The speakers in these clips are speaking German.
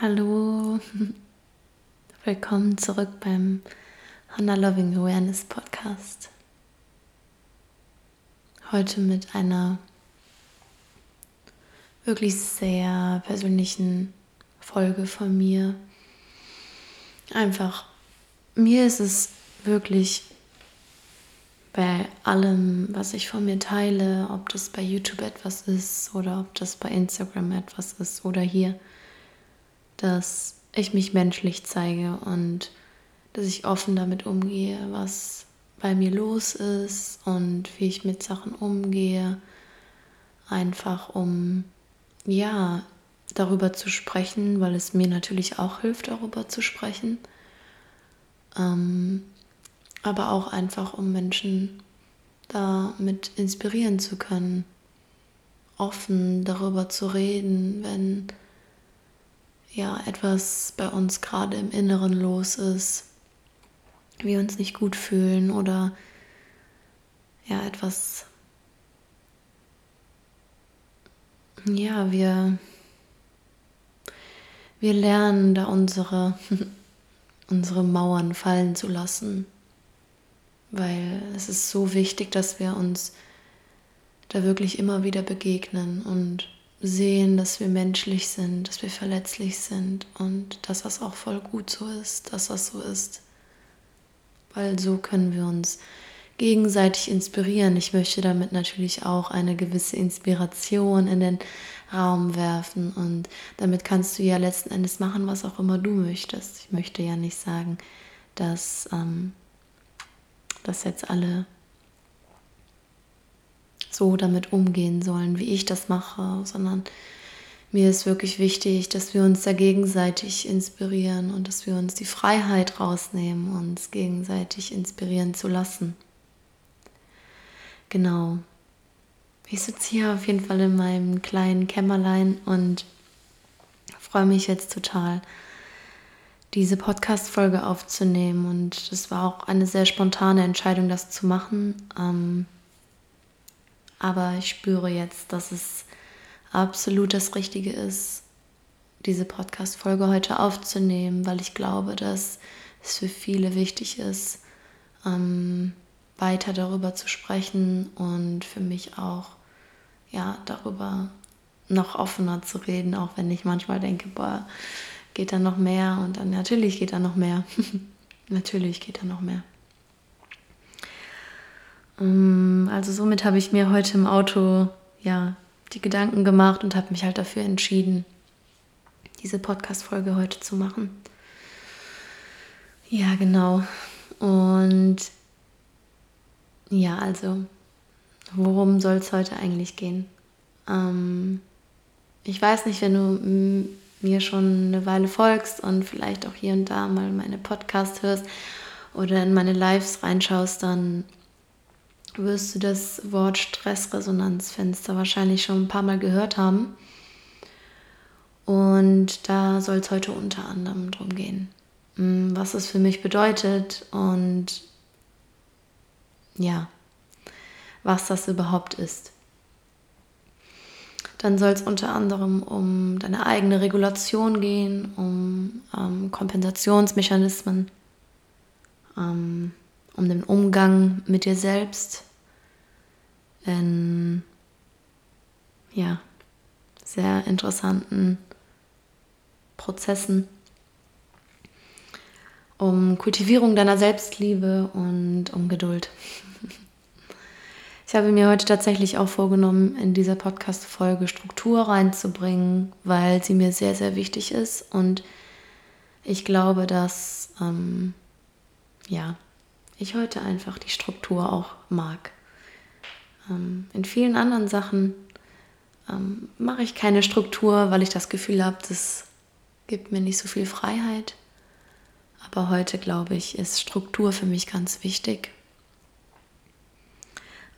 Hallo, willkommen zurück beim Hannah Loving Awareness Podcast. Heute mit einer wirklich sehr persönlichen Folge von mir. Einfach, mir ist es wirklich bei allem, was ich von mir teile, ob das bei YouTube etwas ist oder ob das bei Instagram etwas ist oder hier, dass ich mich menschlich zeige und dass ich offen damit umgehe, was bei mir los ist und wie ich mit Sachen umgehe, einfach um ja darüber zu sprechen, weil es mir natürlich auch hilft, darüber zu sprechen. Ähm, aber auch einfach, um Menschen damit inspirieren zu können, offen darüber zu reden, wenn ja etwas bei uns gerade im Inneren los ist, wir uns nicht gut fühlen oder ja etwas ja wir wir lernen da unsere unsere Mauern fallen zu lassen. Weil es ist so wichtig, dass wir uns da wirklich immer wieder begegnen und sehen, dass wir menschlich sind, dass wir verletzlich sind und dass das auch voll gut so ist, dass das so ist. Weil so können wir uns gegenseitig inspirieren. Ich möchte damit natürlich auch eine gewisse Inspiration in den Raum werfen und damit kannst du ja letzten Endes machen, was auch immer du möchtest. Ich möchte ja nicht sagen, dass ähm, dass jetzt alle so damit umgehen sollen, wie ich das mache, sondern mir ist wirklich wichtig, dass wir uns da gegenseitig inspirieren und dass wir uns die Freiheit rausnehmen, uns gegenseitig inspirieren zu lassen. Genau. Ich sitze hier auf jeden Fall in meinem kleinen Kämmerlein und freue mich jetzt total, diese Podcast-Folge aufzunehmen. Und es war auch eine sehr spontane Entscheidung, das zu machen. Ähm, aber ich spüre jetzt, dass es absolut das Richtige ist, diese Podcast-Folge heute aufzunehmen, weil ich glaube, dass es für viele wichtig ist, ähm, weiter darüber zu sprechen und für mich auch ja darüber noch offener zu reden, auch wenn ich manchmal denke, boah, geht da noch mehr und dann natürlich geht da noch mehr. natürlich geht da noch mehr. Ähm, also somit habe ich mir heute im Auto ja die Gedanken gemacht und habe mich halt dafür entschieden, diese Podcast-Folge heute zu machen. Ja, genau. Und ja, also, worum soll es heute eigentlich gehen? Ähm, ich weiß nicht, wenn du mir schon eine Weile folgst und vielleicht auch hier und da mal meine Podcasts hörst oder in meine Lives reinschaust, dann wirst du das Wort Stressresonanzfenster wahrscheinlich schon ein paar Mal gehört haben. Und da soll es heute unter anderem drum gehen, hm, was es für mich bedeutet und ja, was das überhaupt ist. Dann soll es unter anderem um deine eigene Regulation gehen, um ähm, Kompensationsmechanismen, ähm, um den Umgang mit dir selbst in ja, sehr interessanten Prozessen, um Kultivierung deiner Selbstliebe und um Geduld. Ich habe mir heute tatsächlich auch vorgenommen, in dieser Podcast-Folge Struktur reinzubringen, weil sie mir sehr, sehr wichtig ist. Und ich glaube, dass ähm, ja, ich heute einfach die Struktur auch mag. Ähm, in vielen anderen Sachen ähm, mache ich keine Struktur, weil ich das Gefühl habe, das gibt mir nicht so viel Freiheit. Aber heute, glaube ich, ist Struktur für mich ganz wichtig.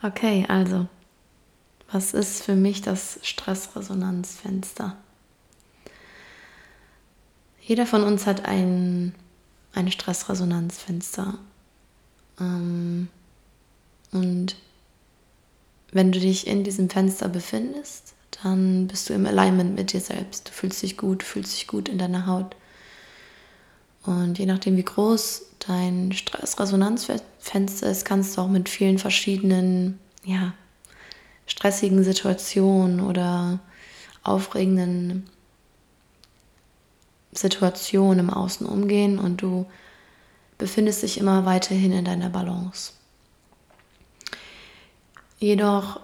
Okay, also, was ist für mich das Stressresonanzfenster? Jeder von uns hat ein, ein Stressresonanzfenster. Ähm, und wenn du dich in diesem Fenster befindest, dann bist du im Alignment mit dir selbst. Du fühlst dich gut, fühlst dich gut in deiner Haut. Und je nachdem, wie groß dein Stressresonanzfenster ist, kannst du auch mit vielen verschiedenen, ja, stressigen Situationen oder aufregenden Situationen im Außen umgehen und du befindest dich immer weiterhin in deiner Balance. Jedoch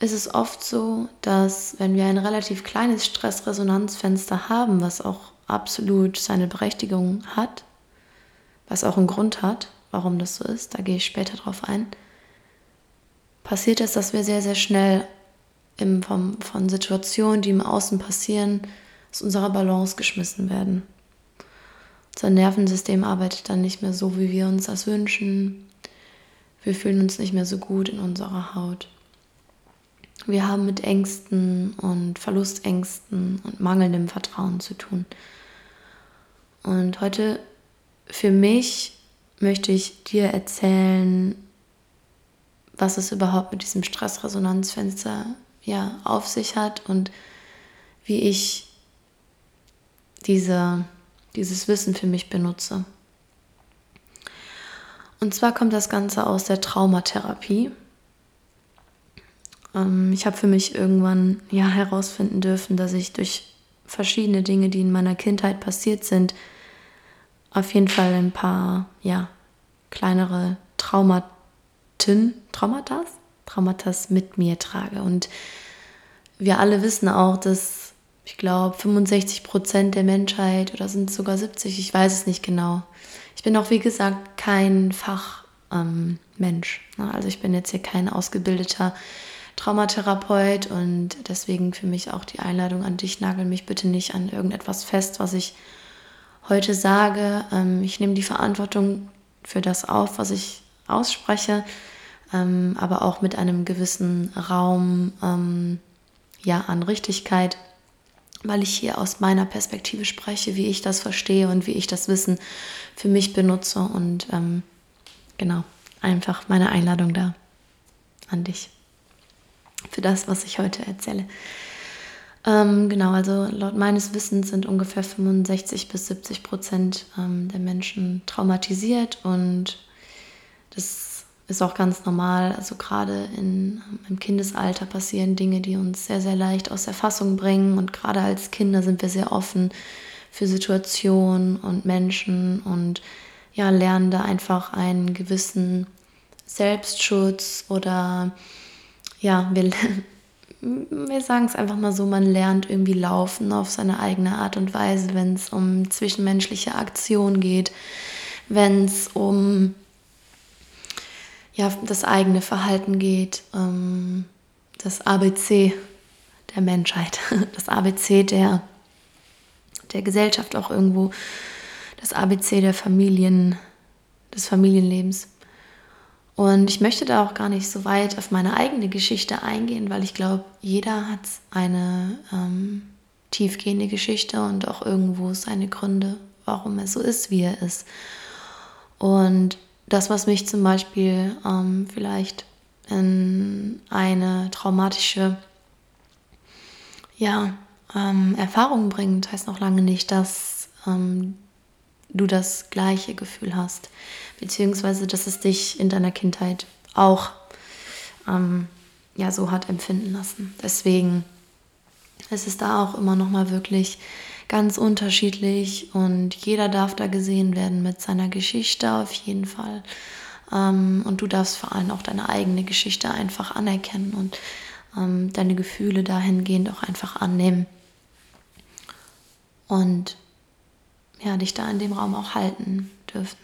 ist es oft so, dass wenn wir ein relativ kleines Stressresonanzfenster haben, was auch absolut seine Berechtigung hat, was auch einen Grund hat, warum das so ist, da gehe ich später drauf ein, passiert es, dass wir sehr, sehr schnell im, vom, von Situationen, die im Außen passieren, aus unserer Balance geschmissen werden. Unser Nervensystem arbeitet dann nicht mehr so, wie wir uns das wünschen. Wir fühlen uns nicht mehr so gut in unserer Haut. Wir haben mit Ängsten und Verlustängsten und mangelndem Vertrauen zu tun. Und heute für mich möchte ich dir erzählen, was es überhaupt mit diesem Stressresonanzfenster ja, auf sich hat und wie ich diese, dieses Wissen für mich benutze. Und zwar kommt das Ganze aus der Traumatherapie. Ähm, ich habe für mich irgendwann ja herausfinden dürfen, dass ich durch verschiedene Dinge, die in meiner Kindheit passiert sind, auf jeden Fall ein paar ja kleinere Traumaten, Traumatas, Traumatas mit mir trage. Und wir alle wissen auch, dass ich glaube 65 Prozent der Menschheit oder sind es sogar 70, ich weiß es nicht genau. Ich bin auch wie gesagt kein Fachmensch. Ähm, ne? also ich bin jetzt hier kein ausgebildeter Traumatherapeut und deswegen für mich auch die Einladung an dich, nagel mich bitte nicht an irgendetwas fest, was ich heute sage. Ähm, ich nehme die Verantwortung für das auf, was ich ausspreche, ähm, aber auch mit einem gewissen Raum ähm, ja, an Richtigkeit, weil ich hier aus meiner Perspektive spreche, wie ich das verstehe und wie ich das Wissen für mich benutze und ähm, genau, einfach meine Einladung da an dich für das, was ich heute erzähle. Ähm, genau, also laut meines Wissens sind ungefähr 65 bis 70 Prozent ähm, der Menschen traumatisiert und das ist auch ganz normal. Also gerade in, im Kindesalter passieren Dinge, die uns sehr, sehr leicht aus der Fassung bringen und gerade als Kinder sind wir sehr offen für Situationen und Menschen und ja, lernen da einfach einen gewissen Selbstschutz oder ja, wir, wir sagen es einfach mal so, man lernt irgendwie laufen auf seine eigene Art und Weise, wenn es um zwischenmenschliche Aktion geht, wenn es um ja, das eigene Verhalten geht, ähm, das ABC der Menschheit, das ABC der, der Gesellschaft auch irgendwo, das ABC der Familien, des Familienlebens. Und ich möchte da auch gar nicht so weit auf meine eigene Geschichte eingehen, weil ich glaube, jeder hat eine ähm, tiefgehende Geschichte und auch irgendwo seine Gründe, warum er so ist, wie er ist. Und das, was mich zum Beispiel ähm, vielleicht in eine traumatische ja, ähm, Erfahrung bringt, heißt noch lange nicht, dass ähm, du das gleiche Gefühl hast, beziehungsweise dass es dich in deiner Kindheit auch ähm, ja so hat empfinden lassen. Deswegen ist es da auch immer noch mal wirklich ganz unterschiedlich und jeder darf da gesehen werden mit seiner Geschichte auf jeden Fall. Ähm, und du darfst vor allem auch deine eigene Geschichte einfach anerkennen und ähm, deine Gefühle dahingehend auch einfach annehmen. Und ja, dich da in dem Raum auch halten dürfen.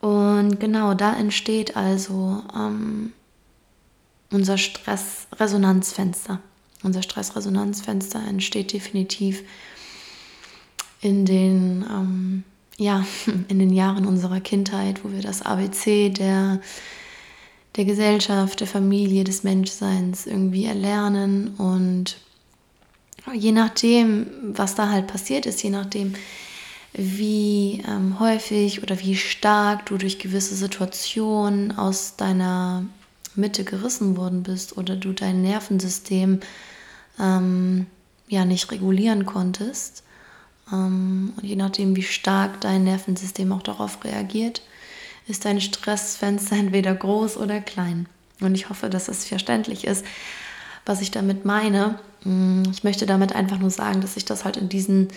Und genau da entsteht also ähm, unser Stressresonanzfenster. Unser Stressresonanzfenster entsteht definitiv in den, ähm, ja, in den Jahren unserer Kindheit, wo wir das ABC der, der Gesellschaft, der Familie, des Menschseins irgendwie erlernen. Und je nachdem, was da halt passiert ist, je nachdem, wie ähm, häufig oder wie stark du durch gewisse Situationen aus deiner Mitte gerissen worden bist oder du dein Nervensystem ähm, ja nicht regulieren konntest. Ähm, und je nachdem, wie stark dein Nervensystem auch darauf reagiert, ist dein Stressfenster entweder groß oder klein. Und ich hoffe, dass es verständlich ist, was ich damit meine. Mm, ich möchte damit einfach nur sagen, dass sich das halt in diesen,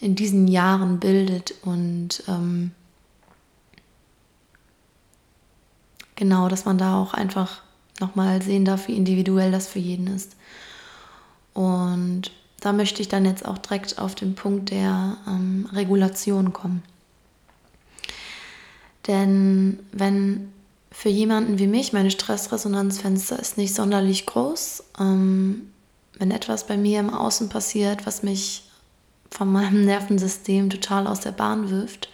in diesen Jahren bildet und ähm, genau, dass man da auch einfach nochmal sehen darf, wie individuell das für jeden ist. Und da möchte ich dann jetzt auch direkt auf den Punkt der ähm, Regulation kommen. Denn wenn für jemanden wie mich meine Stressresonanzfenster ist nicht sonderlich groß, ähm, wenn etwas bei mir im Außen passiert, was mich von meinem Nervensystem total aus der Bahn wirft,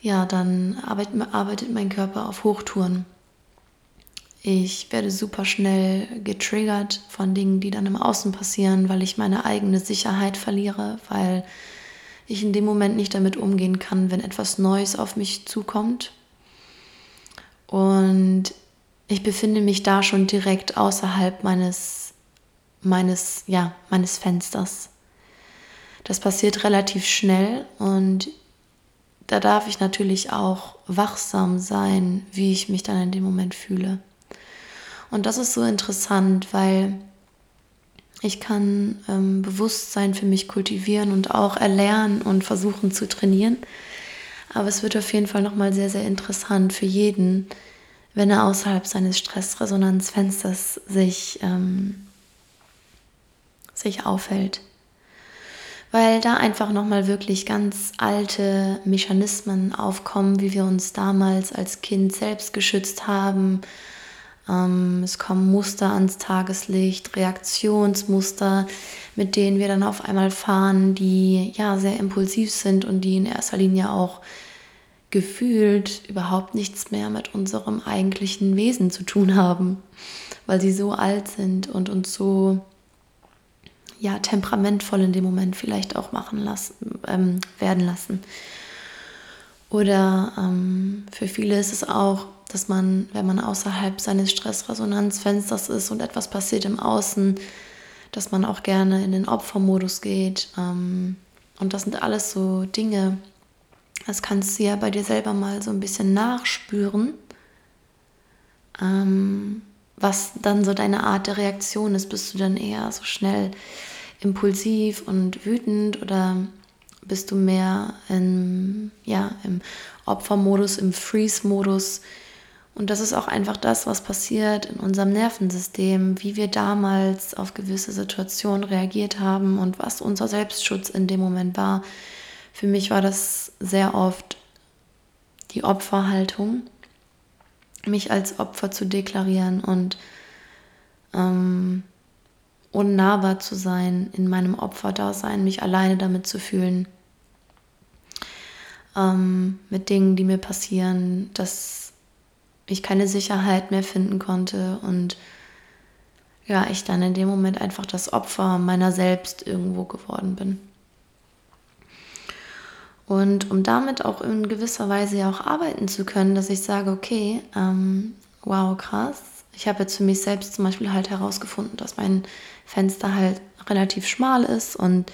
ja, dann arbeitet, mein Körper auf Hochtouren. Ich werde super schnell getriggert von Dingen, die dann im Außen passieren, weil ich meine eigene Sicherheit verliere, weil ich in dem Moment nicht damit umgehen kann, wenn etwas Neues auf mich zukommt. Und ich befinde mich da schon direkt außerhalb meines, meines, ja, meines Fensters. Das passiert relativ schnell und da darf ich natürlich auch wachsam sein, wie ich mich dann in dem Moment fühle. Und das ist so interessant, weil ich kann ähm, Bewusstsein für mich kultivieren und auch erlernen und versuchen zu trainieren. Aber es wird auf jeden Fall nochmal sehr, sehr interessant für jeden, wenn er außerhalb seines Stressresonanzfensters sich, ähm, sich aufhält. Weil da einfach nochmal wirklich ganz alte Mechanismen aufkommen, wie wir uns damals als Kind selbst geschützt haben, ähm, es kommen Muster ans Tageslicht, Reaktionsmuster, mit denen wir dann auf einmal fahren, die ja sehr impulsiv sind und die in erster Linie auch gefühlt überhaupt nichts mehr mit unserem eigentlichen Wesen zu tun haben, weil sie so alt sind und uns so ja temperamentvoll in dem Moment vielleicht auch machen lassen ähm, werden lassen. Oder ähm, für viele ist es auch dass man, wenn man außerhalb seines Stressresonanzfensters ist und etwas passiert im Außen, dass man auch gerne in den Opfermodus geht. Ähm, und das sind alles so Dinge, das kannst du ja bei dir selber mal so ein bisschen nachspüren, ähm, was dann so deine Art der Reaktion ist. Bist du dann eher so schnell impulsiv und wütend oder bist du mehr in, ja, im Opfermodus, im Freeze-Modus? Und das ist auch einfach das, was passiert in unserem Nervensystem, wie wir damals auf gewisse Situationen reagiert haben und was unser Selbstschutz in dem Moment war. Für mich war das sehr oft die Opferhaltung, mich als Opfer zu deklarieren und ähm, unnahbar zu sein, in meinem Opferdasein, mich alleine damit zu fühlen, ähm, mit Dingen, die mir passieren, dass ich keine Sicherheit mehr finden konnte und ja, ich dann in dem Moment einfach das Opfer meiner selbst irgendwo geworden bin. Und um damit auch in gewisser Weise ja auch arbeiten zu können, dass ich sage, okay, ähm, wow, krass. Ich habe jetzt für mich selbst zum Beispiel halt herausgefunden, dass mein Fenster halt relativ schmal ist und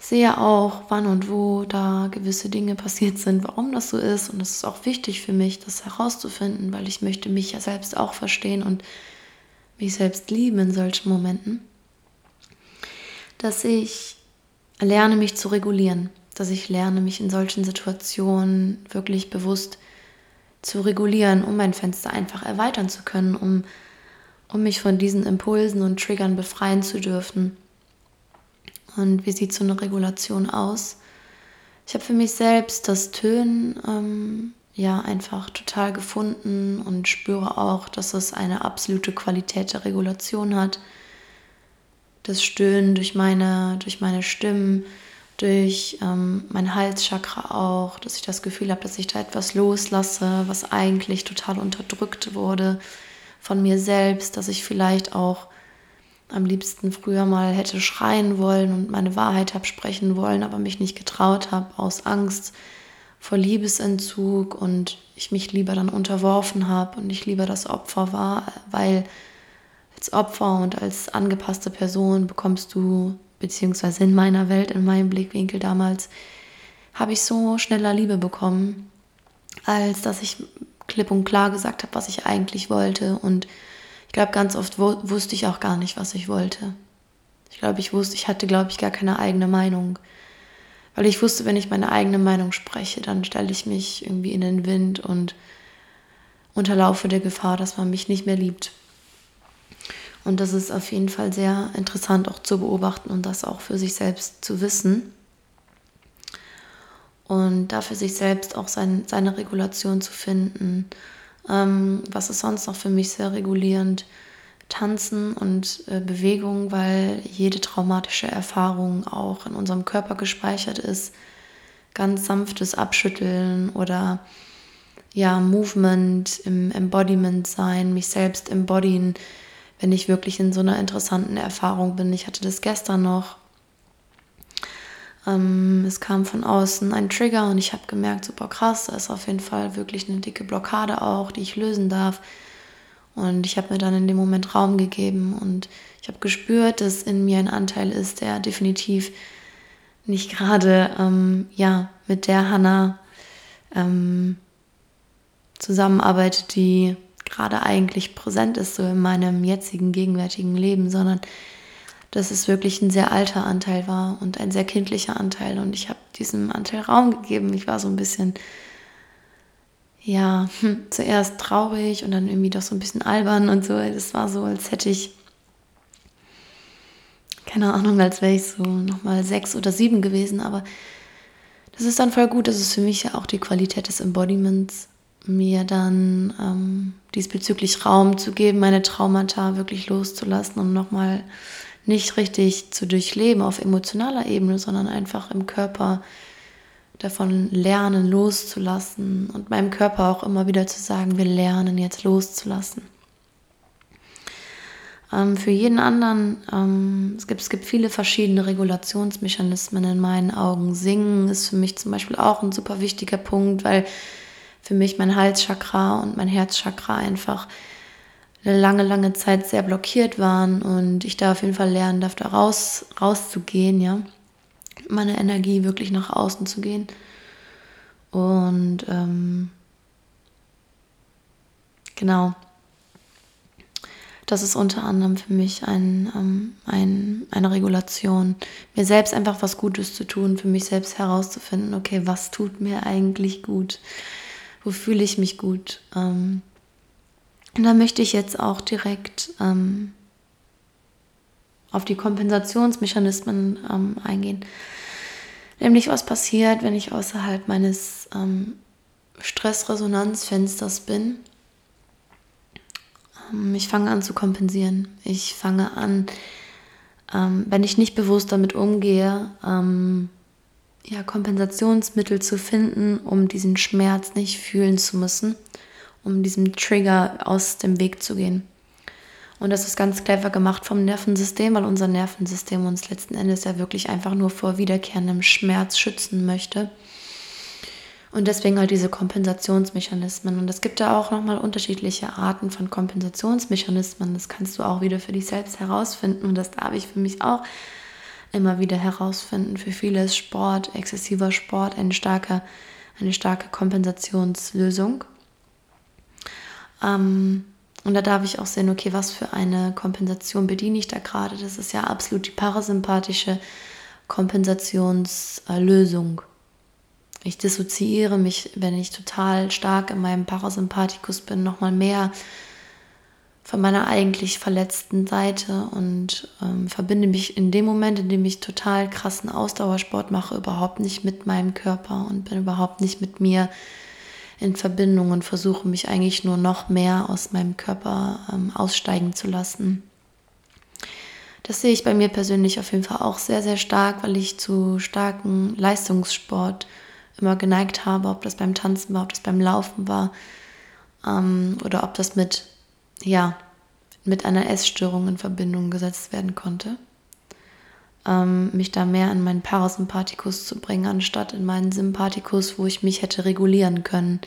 sehe auch, wann und wo da gewisse Dinge passiert sind, warum das so ist. Und es ist auch wichtig für mich, das herauszufinden, weil ich möchte mich ja selbst auch verstehen und mich selbst lieben in solchen Momenten. Dass ich lerne, mich zu regulieren, dass ich lerne, mich in solchen Situationen wirklich bewusst zu regulieren, um mein Fenster einfach erweitern zu können, um, um mich von diesen Impulsen und Triggern befreien zu dürfen und wie sieht so eine Regulation aus? Ich habe für mich selbst das Tönen ähm, ja einfach total gefunden und spüre auch, dass es eine absolute Qualität der Regulation hat. Das Stöhnen durch meine, durch meine Stimmen, durch ähm, mein Halschakra auch, dass ich das Gefühl habe, dass ich da etwas loslasse, was eigentlich total unterdrückt wurde von mir selbst, dass ich vielleicht auch am liebsten früher mal hätte schreien wollen und meine Wahrheit habe sprechen wollen, aber mich nicht getraut habe aus Angst vor Liebesentzug und ich mich lieber dann unterworfen habe und ich lieber das Opfer war, weil als Opfer und als angepasste Person bekommst du, beziehungsweise in meiner Welt, in meinem Blickwinkel damals, habe ich so schneller Liebe bekommen, als dass ich klipp und klar gesagt habe, was ich eigentlich wollte. Und ich glaube, ganz oft wusste ich auch gar nicht, was ich wollte. Ich glaube, ich wusste, ich hatte, glaube ich, gar keine eigene Meinung. Weil ich wusste, wenn ich meine eigene Meinung spreche, dann stelle ich mich irgendwie in den Wind und unterlaufe der Gefahr, dass man mich nicht mehr liebt. Und das ist auf jeden Fall sehr interessant auch zu beobachten und das auch für sich selbst zu wissen. Und da für sich selbst auch sein, seine Regulation zu finden. Ähm, was ist sonst noch für mich sehr regulierend? Tanzen und äh, Bewegung, weil jede traumatische Erfahrung auch in unserem Körper gespeichert ist. Ganz sanftes Abschütteln oder ja, Movement, im Embodiment sein, mich selbst embodyen, wenn ich wirklich in so einer interessanten Erfahrung bin. Ich hatte das gestern noch. Ähm, es kam von außen ein Trigger und ich habe gemerkt, super krass, da ist auf jeden Fall wirklich eine dicke Blockade auch, die ich lösen darf. Und ich habe mir dann in dem Moment Raum gegeben und ich habe gespürt, dass in mir ein Anteil ist, der definitiv nicht gerade ähm, ja, mit der Hanna ähm, zusammenarbeitet, die gerade eigentlich präsent ist, so in meinem jetzigen, gegenwärtigen Leben, sondern dass es wirklich ein sehr alter Anteil war und ein sehr kindlicher Anteil. Und ich habe diesem Anteil Raum gegeben. Ich war so ein bisschen ja, hm, zuerst traurig und dann irgendwie doch so ein bisschen albern und so. Das war so, als hätte ich, keine Ahnung, als wäre ich so nochmal sechs oder sieben gewesen. Aber das ist dann voll gut. Das ist für mich ja auch die Qualität des Embodiments, mir dann ähm, diesbezüglich Raum zu geben, meine Traumata wirklich loszulassen und nochmal nicht richtig zu durchleben auf emotionaler Ebene, sondern einfach im Körper davon lernen, loszulassen und meinem Körper auch immer wieder zu sagen, wir lernen jetzt loszulassen. Ähm, für jeden anderen, ähm, es, gibt, es gibt viele verschiedene Regulationsmechanismen in meinen Augen. Singen ist für mich zum Beispiel auch ein super wichtiger Punkt, weil für mich mein Halschakra und mein Herzchakra einfach lange, lange Zeit sehr blockiert waren und ich da auf jeden Fall lernen darf, da raus, rauszugehen, ja meine Energie wirklich nach außen zu gehen. Und ähm, genau, das ist unter anderem für mich ein, ähm, ein, eine Regulation, mir selbst einfach was Gutes zu tun, für mich selbst herauszufinden, okay, was tut mir eigentlich gut, wo fühle ich mich gut. Ähm, und da möchte ich jetzt auch direkt ähm, auf die Kompensationsmechanismen ähm, eingehen. Nämlich was passiert, wenn ich außerhalb meines ähm, Stressresonanzfensters bin. Ähm, ich fange an zu kompensieren. Ich fange an, ähm, wenn ich nicht bewusst damit umgehe, ähm, ja, Kompensationsmittel zu finden, um diesen Schmerz nicht fühlen zu müssen, um diesem Trigger aus dem Weg zu gehen. Und das ist ganz clever gemacht vom Nervensystem, weil unser Nervensystem uns letzten Endes ja wirklich einfach nur vor wiederkehrendem Schmerz schützen möchte. Und deswegen halt diese Kompensationsmechanismen. Und es gibt da auch nochmal unterschiedliche Arten von Kompensationsmechanismen. Das kannst du auch wieder für dich selbst herausfinden. Und das darf ich für mich auch immer wieder herausfinden. Für viele ist Sport, exzessiver Sport eine starke, eine starke Kompensationslösung. Ähm, und da darf ich auch sehen, okay, was für eine Kompensation bediene ich da gerade. Das ist ja absolut die parasympathische Kompensationslösung. Ich dissoziiere mich, wenn ich total stark in meinem Parasympathikus bin, nochmal mehr von meiner eigentlich verletzten Seite und ähm, verbinde mich in dem Moment, in dem ich total krassen Ausdauersport mache, überhaupt nicht mit meinem Körper und bin überhaupt nicht mit mir in Verbindung und versuche mich eigentlich nur noch mehr aus meinem Körper ähm, aussteigen zu lassen. Das sehe ich bei mir persönlich auf jeden Fall auch sehr, sehr stark, weil ich zu starken Leistungssport immer geneigt habe, ob das beim Tanzen war, ob das beim Laufen war ähm, oder ob das mit, ja, mit einer Essstörung in Verbindung gesetzt werden konnte. Ähm, mich da mehr in meinen Parasympathikus zu bringen, anstatt in meinen Sympathikus, wo ich mich hätte regulieren können.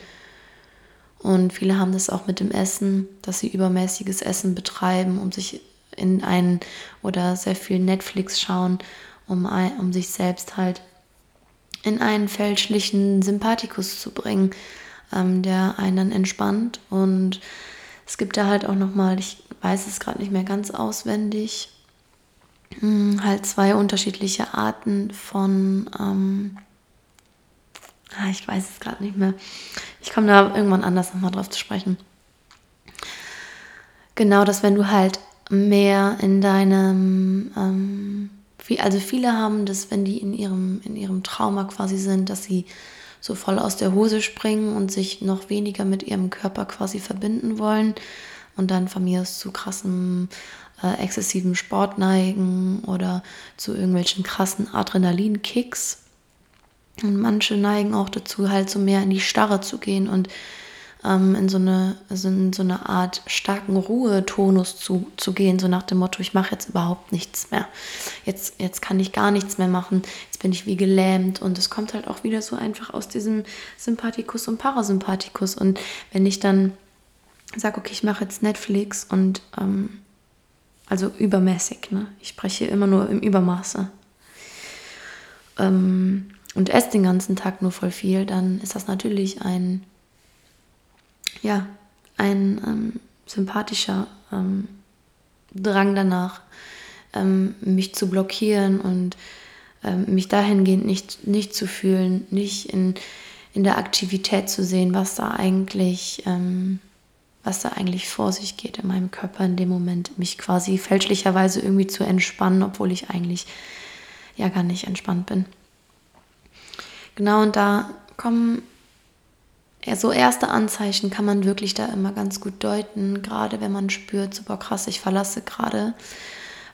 Und viele haben das auch mit dem Essen, dass sie übermäßiges Essen betreiben, um sich in einen oder sehr viel Netflix schauen, um, um sich selbst halt in einen fälschlichen Sympathikus zu bringen, ähm, der einen dann entspannt. Und es gibt da halt auch nochmal, ich weiß es gerade nicht mehr ganz auswendig, hm, halt zwei unterschiedliche Arten von, ähm, ah, ich weiß es gerade nicht mehr. Ich komme da irgendwann anders nochmal drauf zu sprechen. Genau, dass wenn du halt mehr in deinem, ähm, also viele haben das, wenn die in ihrem, in ihrem Trauma quasi sind, dass sie so voll aus der Hose springen und sich noch weniger mit ihrem Körper quasi verbinden wollen und dann von mir aus zu krassen äh, exzessiven Sport neigen oder zu irgendwelchen krassen Adrenalinkicks. Und manche neigen auch dazu, halt so mehr in die Starre zu gehen und ähm, in, so eine, also in so eine Art starken Ruhetonus zu, zu gehen, so nach dem Motto, ich mache jetzt überhaupt nichts mehr. Jetzt, jetzt kann ich gar nichts mehr machen, jetzt bin ich wie gelähmt und es kommt halt auch wieder so einfach aus diesem Sympathikus und Parasympathikus. Und wenn ich dann sage, okay, ich mache jetzt Netflix und ähm, also übermäßig, ne? ich spreche immer nur im Übermaße. Ähm, und esse den ganzen Tag nur voll viel, dann ist das natürlich ein ja, ein ähm, sympathischer ähm, Drang danach, ähm, mich zu blockieren und ähm, mich dahingehend nicht, nicht zu fühlen, nicht in, in der Aktivität zu sehen, was da eigentlich, ähm, was da eigentlich vor sich geht in meinem Körper in dem Moment, mich quasi fälschlicherweise irgendwie zu entspannen, obwohl ich eigentlich ja gar nicht entspannt bin. Genau, und da kommen ja, so erste Anzeichen kann man wirklich da immer ganz gut deuten, gerade wenn man spürt, super krass, ich verlasse gerade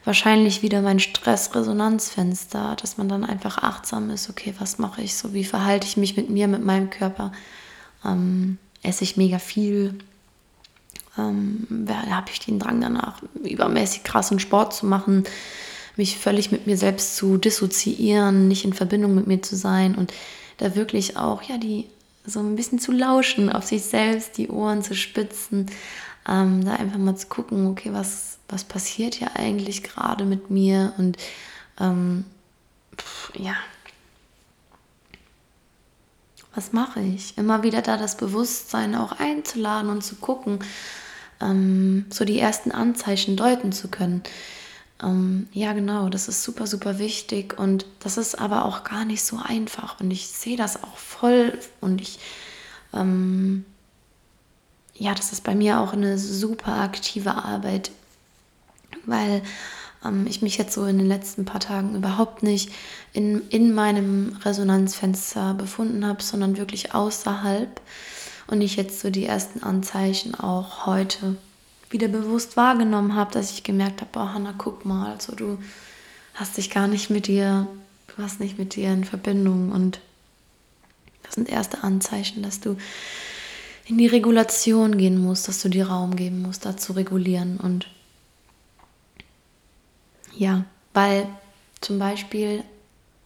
wahrscheinlich wieder mein Stressresonanzfenster, dass man dann einfach achtsam ist, okay, was mache ich so, wie verhalte ich mich mit mir, mit meinem Körper, ähm, esse ich mega viel, ähm, habe ich den Drang danach, übermäßig krassen Sport zu machen, mich völlig mit mir selbst zu dissoziieren, nicht in Verbindung mit mir zu sein und da wirklich auch ja die so ein bisschen zu lauschen, auf sich selbst die Ohren zu spitzen, ähm, da einfach mal zu gucken, okay, was, was passiert hier eigentlich gerade mit mir und ähm, pff, ja, was mache ich? Immer wieder da das Bewusstsein auch einzuladen und zu gucken, ähm, so die ersten Anzeichen deuten zu können. Ähm, ja, genau, das ist super, super wichtig und das ist aber auch gar nicht so einfach und ich sehe das auch voll und ich, ähm, ja, das ist bei mir auch eine super aktive Arbeit, weil ähm, ich mich jetzt so in den letzten paar Tagen überhaupt nicht in, in meinem Resonanzfenster befunden habe, sondern wirklich außerhalb. Und ich jetzt so die ersten Anzeichen auch heute wieder bewusst wahrgenommen habe, dass ich gemerkt habe, oh Hanna, guck mal, also du hast dich gar nicht mit dir, du hast nicht mit dir in Verbindung. Und das sind erste Anzeichen, dass du in die Regulation gehen musst, dass du dir Raum geben musst, da zu regulieren. Und ja, weil zum Beispiel,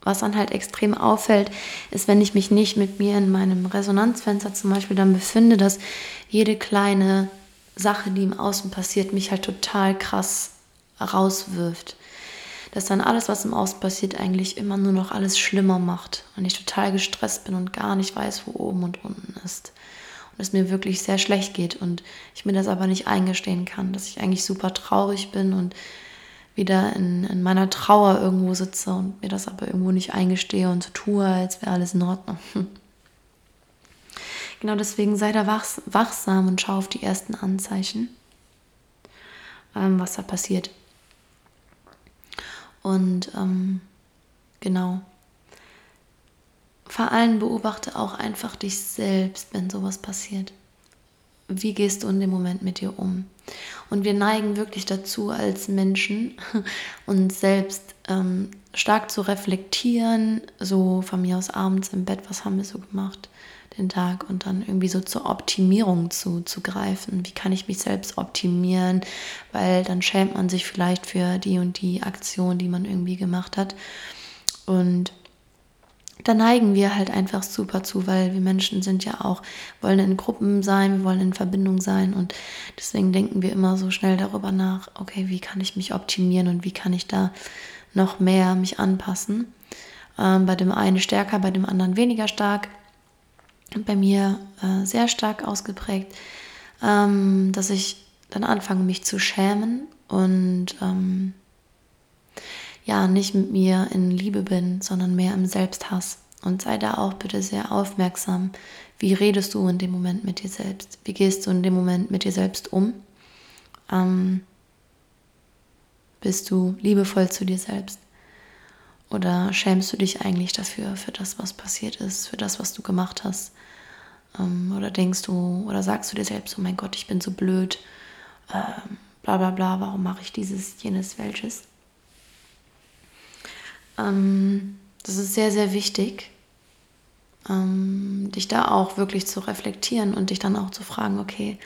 was dann halt extrem auffällt, ist, wenn ich mich nicht mit mir in meinem Resonanzfenster zum Beispiel dann befinde, dass jede kleine Sache, die im Außen passiert, mich halt total krass rauswirft. Dass dann alles, was im Außen passiert, eigentlich immer nur noch alles schlimmer macht und ich total gestresst bin und gar nicht weiß, wo oben und unten ist. Und es mir wirklich sehr schlecht geht und ich mir das aber nicht eingestehen kann, dass ich eigentlich super traurig bin und wieder in, in meiner Trauer irgendwo sitze und mir das aber irgendwo nicht eingestehe und so tue, als wäre alles in Ordnung. Genau deswegen sei da wachs wachsam und schau auf die ersten Anzeichen, ähm, was da passiert. Und ähm, genau. Vor allem beobachte auch einfach dich selbst, wenn sowas passiert. Wie gehst du in dem Moment mit dir um? Und wir neigen wirklich dazu, als Menschen uns selbst ähm, stark zu reflektieren, so von mir aus abends im Bett, was haben wir so gemacht? den Tag und dann irgendwie so zur Optimierung zu, zu greifen. Wie kann ich mich selbst optimieren? Weil dann schämt man sich vielleicht für die und die Aktion, die man irgendwie gemacht hat. Und da neigen wir halt einfach super zu, weil wir Menschen sind ja auch, wollen in Gruppen sein, wir wollen in Verbindung sein und deswegen denken wir immer so schnell darüber nach, okay, wie kann ich mich optimieren und wie kann ich da noch mehr mich anpassen. Ähm, bei dem einen stärker, bei dem anderen weniger stark. Bei mir äh, sehr stark ausgeprägt, ähm, dass ich dann anfange, mich zu schämen und ähm, ja, nicht mit mir in Liebe bin, sondern mehr im Selbsthass. Und sei da auch bitte sehr aufmerksam. Wie redest du in dem Moment mit dir selbst? Wie gehst du in dem Moment mit dir selbst um? Ähm, bist du liebevoll zu dir selbst? Oder schämst du dich eigentlich dafür, für das, was passiert ist, für das, was du gemacht hast? Ähm, oder denkst du, oder sagst du dir selbst, oh mein Gott, ich bin so blöd, ähm, bla bla bla, warum mache ich dieses, jenes, welches? Ähm, das ist sehr, sehr wichtig, ähm, dich da auch wirklich zu reflektieren und dich dann auch zu fragen, okay,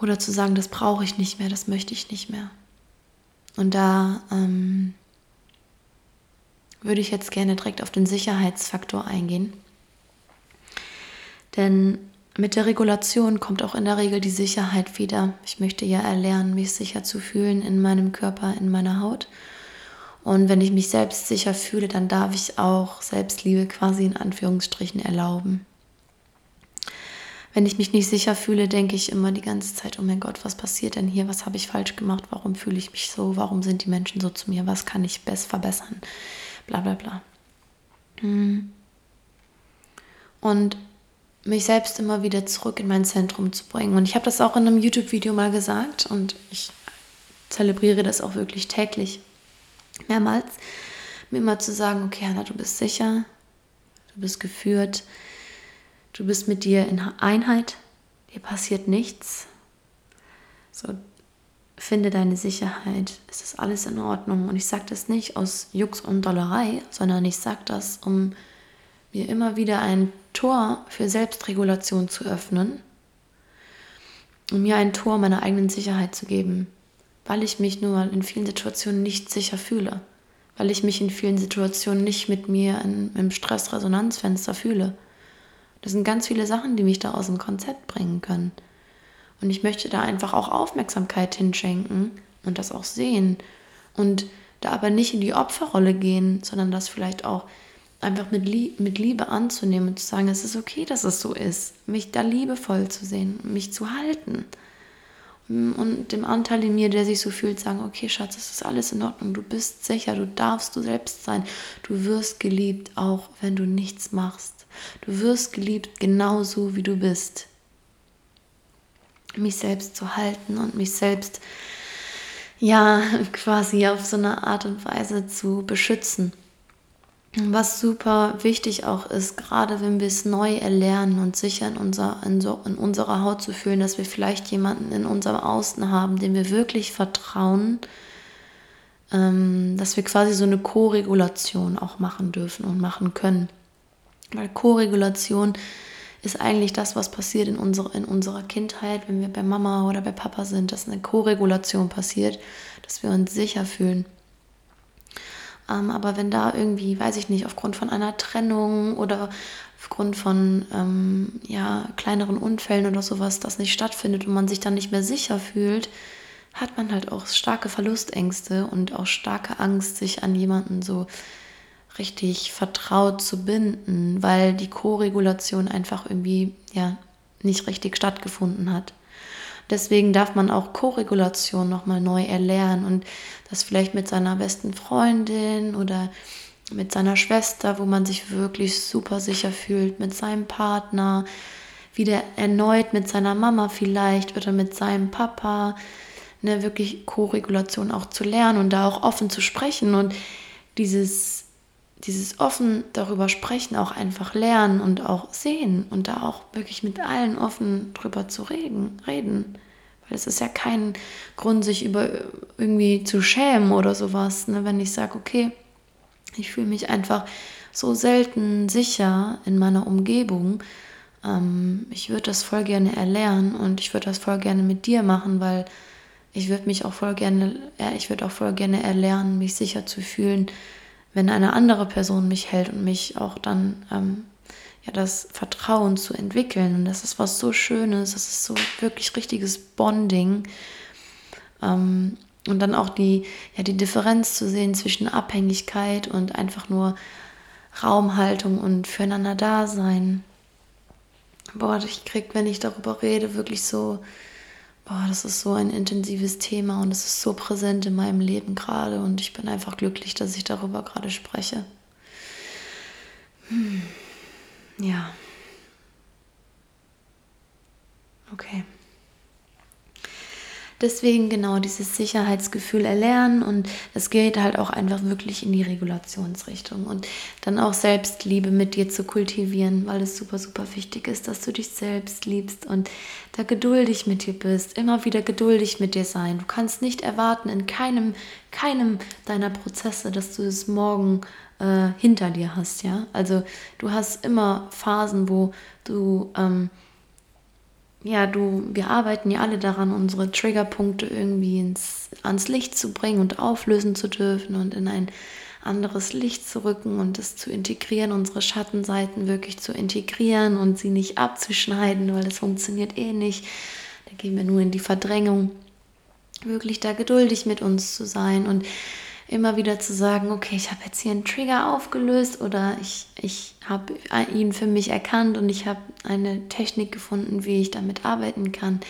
oder zu sagen, das brauche ich nicht mehr, das möchte ich nicht mehr. Und da ähm, würde ich jetzt gerne direkt auf den Sicherheitsfaktor eingehen. Denn mit der Regulation kommt auch in der Regel die Sicherheit wieder. Ich möchte ja erlernen, mich sicher zu fühlen in meinem Körper, in meiner Haut. Und wenn ich mich selbst sicher fühle, dann darf ich auch Selbstliebe quasi in Anführungsstrichen erlauben. Wenn ich mich nicht sicher fühle, denke ich immer die ganze Zeit, oh mein Gott, was passiert denn hier? Was habe ich falsch gemacht? Warum fühle ich mich so? Warum sind die Menschen so zu mir? Was kann ich best verbessern? Bla bla bla. Hm. Und mich selbst immer wieder zurück in mein Zentrum zu bringen. Und ich habe das auch in einem YouTube-Video mal gesagt und ich zelebriere das auch wirklich täglich mehrmals, mir immer zu sagen, okay, Hanna, du bist sicher, du bist geführt, du bist mit dir in Einheit, dir passiert nichts. So, finde deine Sicherheit, es ist alles in Ordnung. Und ich sage das nicht aus Jux und Dollerei, sondern ich sage das, um mir immer wieder ein Tor für Selbstregulation zu öffnen, um mir ein Tor meiner eigenen Sicherheit zu geben weil ich mich nur in vielen Situationen nicht sicher fühle, weil ich mich in vielen Situationen nicht mit mir in, im Stressresonanzfenster fühle. Das sind ganz viele Sachen, die mich da aus dem Konzept bringen können. Und ich möchte da einfach auch Aufmerksamkeit hinschenken und das auch sehen und da aber nicht in die Opferrolle gehen, sondern das vielleicht auch einfach mit, Lie mit Liebe anzunehmen und zu sagen, es ist okay, dass es so ist, mich da liebevoll zu sehen, mich zu halten und dem Anteil in mir, der sich so fühlt, sagen, okay Schatz, es ist alles in Ordnung, du bist sicher, du darfst du selbst sein, du wirst geliebt, auch wenn du nichts machst. Du wirst geliebt genauso, wie du bist. Mich selbst zu halten und mich selbst, ja, quasi auf so eine Art und Weise zu beschützen. Was super wichtig auch ist, gerade wenn wir es neu erlernen und sicher in, unser, in, so, in unserer Haut zu fühlen, dass wir vielleicht jemanden in unserem Außen haben, dem wir wirklich vertrauen, ähm, dass wir quasi so eine Co-Regulation auch machen dürfen und machen können. Weil Co-Regulation ist eigentlich das, was passiert in, unsere, in unserer Kindheit, wenn wir bei Mama oder bei Papa sind, dass eine Co-Regulation passiert, dass wir uns sicher fühlen. Ähm, aber wenn da irgendwie, weiß ich nicht, aufgrund von einer Trennung oder aufgrund von ähm, ja, kleineren Unfällen oder sowas das nicht stattfindet und man sich dann nicht mehr sicher fühlt, hat man halt auch starke Verlustängste und auch starke Angst, sich an jemanden so richtig vertraut zu binden, weil die Co-Regulation einfach irgendwie ja nicht richtig stattgefunden hat. Deswegen darf man auch Koregulation nochmal neu erlernen und das vielleicht mit seiner besten Freundin oder mit seiner Schwester, wo man sich wirklich super sicher fühlt, mit seinem Partner, wieder erneut mit seiner Mama vielleicht oder mit seinem Papa, ne, wirklich Koregulation auch zu lernen und da auch offen zu sprechen und dieses, dieses offen darüber sprechen auch einfach lernen und auch sehen und da auch wirklich mit allen offen drüber zu reden. reden. Weil es ist ja kein Grund, sich über irgendwie zu schämen oder sowas. Ne? Wenn ich sage, okay, ich fühle mich einfach so selten sicher in meiner Umgebung. Ähm, ich würde das voll gerne erlernen und ich würde das voll gerne mit dir machen, weil ich würde mich auch voll gerne, ich würde auch voll gerne erlernen, mich sicher zu fühlen, wenn eine andere Person mich hält und mich auch dann ähm, ja das Vertrauen zu entwickeln. Und das ist was so Schönes, das ist so wirklich richtiges Bonding. Ähm, und dann auch die, ja, die Differenz zu sehen zwischen Abhängigkeit und einfach nur Raumhaltung und füreinander Dasein. Boah, ich krieg, wenn ich darüber rede, wirklich so, boah, das ist so ein intensives Thema und es ist so präsent in meinem Leben gerade und ich bin einfach glücklich, dass ich darüber gerade spreche. Hm. Ja. Okay. Deswegen genau dieses Sicherheitsgefühl erlernen und es geht halt auch einfach wirklich in die Regulationsrichtung und dann auch Selbstliebe mit dir zu kultivieren, weil es super, super wichtig ist, dass du dich selbst liebst und da geduldig mit dir bist, immer wieder geduldig mit dir sein. Du kannst nicht erwarten in keinem, keinem deiner Prozesse, dass du es morgen äh, hinter dir hast, ja. Also du hast immer Phasen, wo du ähm, ja, du, wir arbeiten ja alle daran, unsere Triggerpunkte irgendwie ins, ans Licht zu bringen und auflösen zu dürfen und in ein anderes Licht zu rücken und es zu integrieren, unsere Schattenseiten wirklich zu integrieren und sie nicht abzuschneiden, weil das funktioniert eh nicht. Da gehen wir nur in die Verdrängung. Wirklich da geduldig mit uns zu sein und immer wieder zu sagen, okay, ich habe jetzt hier einen Trigger aufgelöst oder ich, ich habe ihn für mich erkannt und ich habe eine Technik gefunden, wie ich damit arbeiten kann.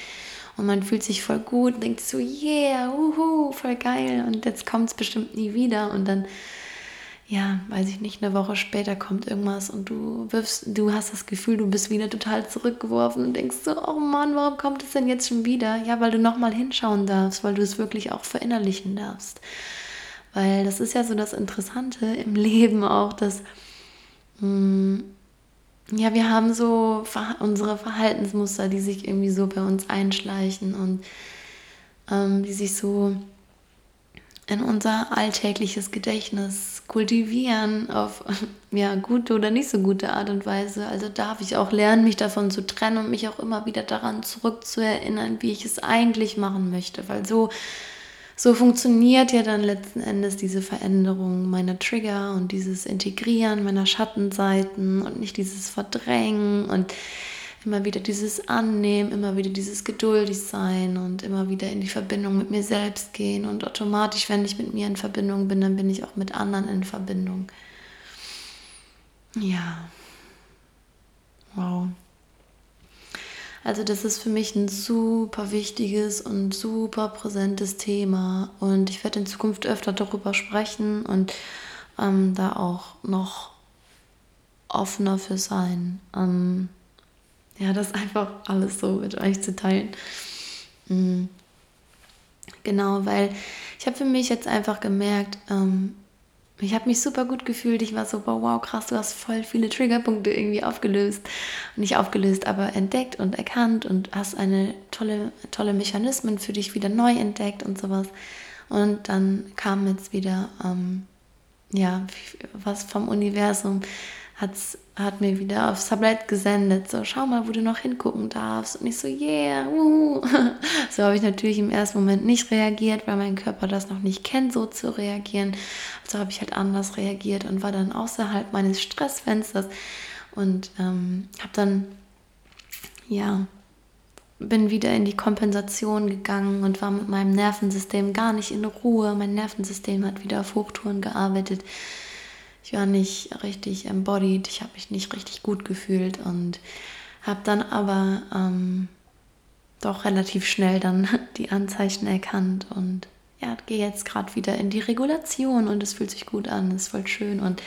Und man fühlt sich voll gut, denkt so, yeah, uhu, voll geil und jetzt kommt es bestimmt nie wieder und dann, ja, weiß ich nicht, eine Woche später kommt irgendwas und du wirfst, du hast das Gefühl, du bist wieder total zurückgeworfen und denkst so, oh Mann, warum kommt es denn jetzt schon wieder? Ja, weil du nochmal hinschauen darfst, weil du es wirklich auch verinnerlichen darfst. Weil das ist ja so das Interessante im Leben auch, dass mh, mm, ja, wir haben so unsere Verhaltensmuster, die sich irgendwie so bei uns einschleichen und ähm, die sich so in unser alltägliches Gedächtnis kultivieren auf ja, gute oder nicht so gute Art und Weise. Also darf ich auch lernen, mich davon zu trennen und mich auch immer wieder daran zurückzuerinnern, wie ich es eigentlich machen möchte, weil so so funktioniert ja dann letzten Endes diese Veränderung meiner Trigger und dieses Integrieren meiner Schattenseiten und nicht dieses Verdrängen und immer wieder dieses Annehmen, immer wieder dieses geduldig sein und immer wieder in die Verbindung mit mir selbst gehen und automatisch, wenn ich mit mir in Verbindung bin, dann bin ich auch mit anderen in Verbindung. Ja. Wow. Also das ist für mich ein super wichtiges und super präsentes Thema und ich werde in Zukunft öfter darüber sprechen und ähm, da auch noch offener für sein. Ähm, ja, das einfach alles so mit euch zu teilen. Mhm. Genau, weil ich habe für mich jetzt einfach gemerkt, ähm, ich habe mich super gut gefühlt. Ich war so, wow, krass, du hast voll viele Triggerpunkte irgendwie aufgelöst. Nicht aufgelöst, aber entdeckt und erkannt und hast eine tolle, tolle Mechanismen für dich wieder neu entdeckt und sowas. Und dann kam jetzt wieder, ähm, ja, was vom Universum hat's, hat mir wieder aufs Tablett gesendet. So, schau mal, wo du noch hingucken darfst. Und ich so, yeah, wuhu. So habe ich natürlich im ersten Moment nicht reagiert, weil mein Körper das noch nicht kennt, so zu reagieren. Also habe ich halt anders reagiert und war dann außerhalb meines Stressfensters und ähm, habe dann, ja, bin wieder in die Kompensation gegangen und war mit meinem Nervensystem gar nicht in Ruhe. Mein Nervensystem hat wieder auf Hochtouren gearbeitet ich war nicht richtig embodied, ich habe mich nicht richtig gut gefühlt und habe dann aber ähm, doch relativ schnell dann die Anzeichen erkannt und ja, gehe jetzt gerade wieder in die Regulation und es fühlt sich gut an, es ist voll schön und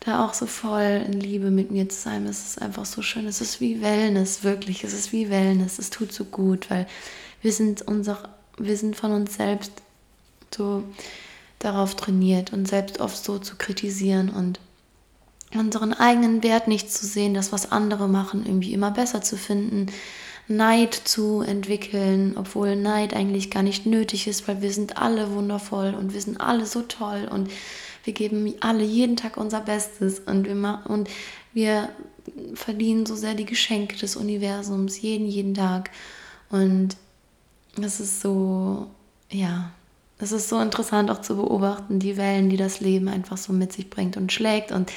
da auch so voll in Liebe mit mir zu sein, es ist einfach so schön, es ist wie Wellness, wirklich, es ist wie Wellness, es tut so gut, weil wir sind unser, wir sind von uns selbst so darauf trainiert und selbst oft so zu kritisieren und unseren eigenen Wert nicht zu sehen, das, was andere machen, irgendwie immer besser zu finden, Neid zu entwickeln, obwohl Neid eigentlich gar nicht nötig ist, weil wir sind alle wundervoll und wir sind alle so toll und wir geben alle jeden Tag unser Bestes und wir, und wir verdienen so sehr die Geschenke des Universums, jeden, jeden Tag. Und das ist so, ja, es ist so interessant auch zu beobachten, die Wellen, die das Leben einfach so mit sich bringt und schlägt und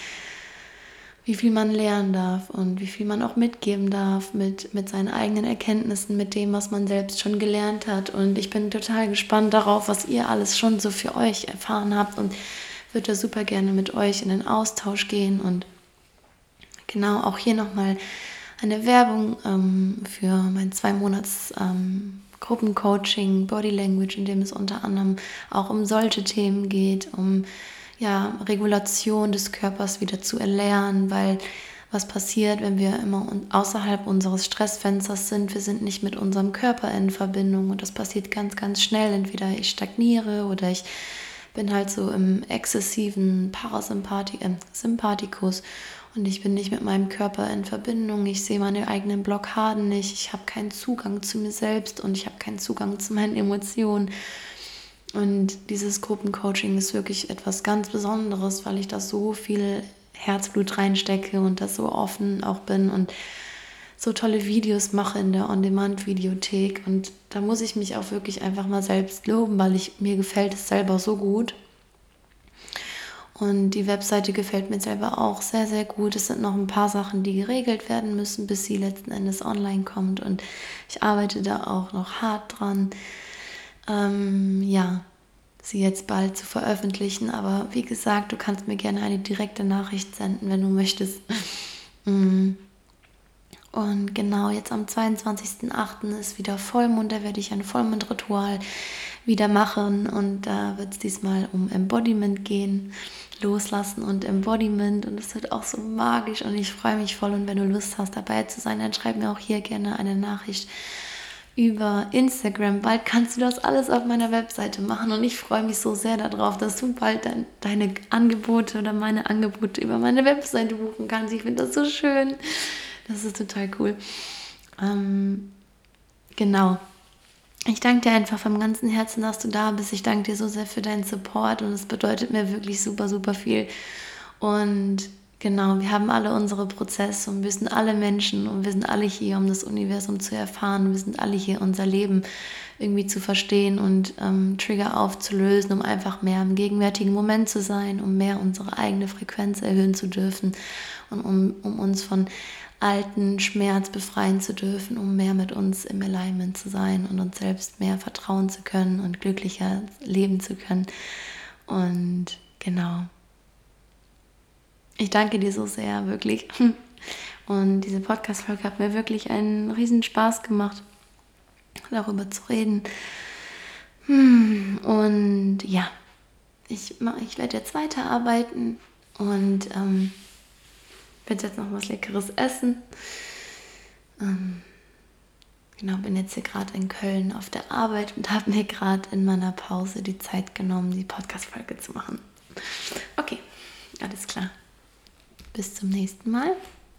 wie viel man lernen darf und wie viel man auch mitgeben darf mit, mit seinen eigenen Erkenntnissen, mit dem, was man selbst schon gelernt hat. Und ich bin total gespannt darauf, was ihr alles schon so für euch erfahren habt und würde da super gerne mit euch in den Austausch gehen. Und genau auch hier nochmal eine Werbung ähm, für mein zwei Monats ähm, Gruppencoaching, Body Language, in dem es unter anderem auch um solche Themen geht, um ja, Regulation des Körpers wieder zu erlernen, weil was passiert, wenn wir immer außerhalb unseres Stressfensters sind. Wir sind nicht mit unserem Körper in Verbindung und das passiert ganz, ganz schnell. Entweder ich stagniere oder ich bin halt so im exzessiven Parasympathikus äh, und ich bin nicht mit meinem Körper in Verbindung. Ich sehe meine eigenen Blockaden nicht. Ich habe keinen Zugang zu mir selbst und ich habe keinen Zugang zu meinen Emotionen. Und dieses Gruppencoaching ist wirklich etwas ganz Besonderes, weil ich da so viel Herzblut reinstecke und das so offen auch bin und so tolle Videos mache in der On-Demand-Videothek. Und da muss ich mich auch wirklich einfach mal selbst loben, weil ich, mir gefällt es selber so gut. Und die Webseite gefällt mir selber auch sehr, sehr gut. Es sind noch ein paar Sachen, die geregelt werden müssen, bis sie letzten Endes online kommt. Und ich arbeite da auch noch hart dran ähm, ja, sie jetzt bald zu veröffentlichen. Aber wie gesagt, du kannst mir gerne eine direkte Nachricht senden, wenn du möchtest. Mm. Und genau, jetzt am 22.08. ist wieder Vollmond, da werde ich ein Vollmondritual wieder machen und da wird es diesmal um Embodiment gehen, Loslassen und Embodiment und es wird auch so magisch und ich freue mich voll und wenn du Lust hast dabei zu sein, dann schreib mir auch hier gerne eine Nachricht über Instagram. Bald kannst du das alles auf meiner Webseite machen und ich freue mich so sehr darauf, dass du bald dein, deine Angebote oder meine Angebote über meine Webseite buchen kannst. Ich finde das so schön. Das ist total cool. Ähm, genau. Ich danke dir einfach vom ganzen Herzen, dass du da bist. Ich danke dir so sehr für deinen Support und es bedeutet mir wirklich super, super viel. Und Genau, wir haben alle unsere Prozesse und wir sind alle Menschen und wir sind alle hier, um das Universum zu erfahren. Wir sind alle hier, unser Leben irgendwie zu verstehen und ähm, Trigger aufzulösen, um einfach mehr im gegenwärtigen Moment zu sein, um mehr unsere eigene Frequenz erhöhen zu dürfen und um, um uns von alten Schmerz befreien zu dürfen, um mehr mit uns im Alignment zu sein und uns selbst mehr vertrauen zu können und glücklicher leben zu können. Und genau, ich danke dir so sehr, wirklich. Und diese Podcast-Folge hat mir wirklich einen riesen Spaß gemacht, darüber zu reden. Und ja, ich, ich werde jetzt weiterarbeiten und ähm, werde jetzt noch was Leckeres essen. Ähm, genau, bin jetzt hier gerade in Köln auf der Arbeit und habe mir gerade in meiner Pause die Zeit genommen, die Podcast-Folge zu machen. Okay, alles klar. Bis zum nächsten Mal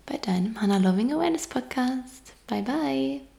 bei deinem Hannah Loving Awareness Podcast. Bye bye.